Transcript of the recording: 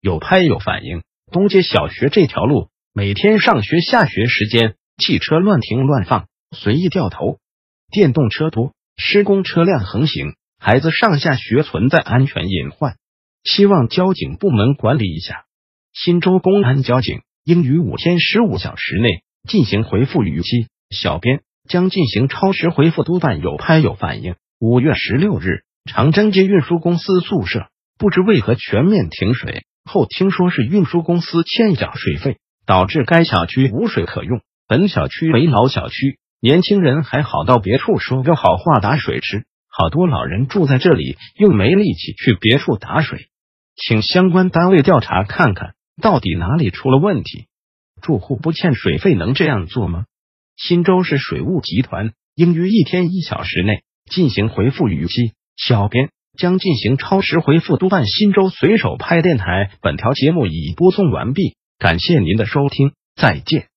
有拍有反应。东街小学这条路，每天上学下学时间，汽车乱停乱放，随意掉头，电动车多，施工车辆横行，孩子上下学存在安全隐患，希望交警部门管理一下。新州公安交警应于五天十五小时内进行回复逾期。小编将进行超时回复督办有拍有反应。五月十六日，长征街运输公司宿舍不知为何全面停水。后听说是运输公司欠缴水费，导致该小区无水可用。本小区为老小区，年轻人还好到别处说个好话打水吃，好多老人住在这里又没力气去别处打水，请相关单位调查看看到底哪里出了问题。住户不欠水费能这样做吗？新州市水务集团应于一天一小时内进行回复逾期。小编。将进行超时回复督办新州随手拍电台。本条节目已播送完毕，感谢您的收听，再见。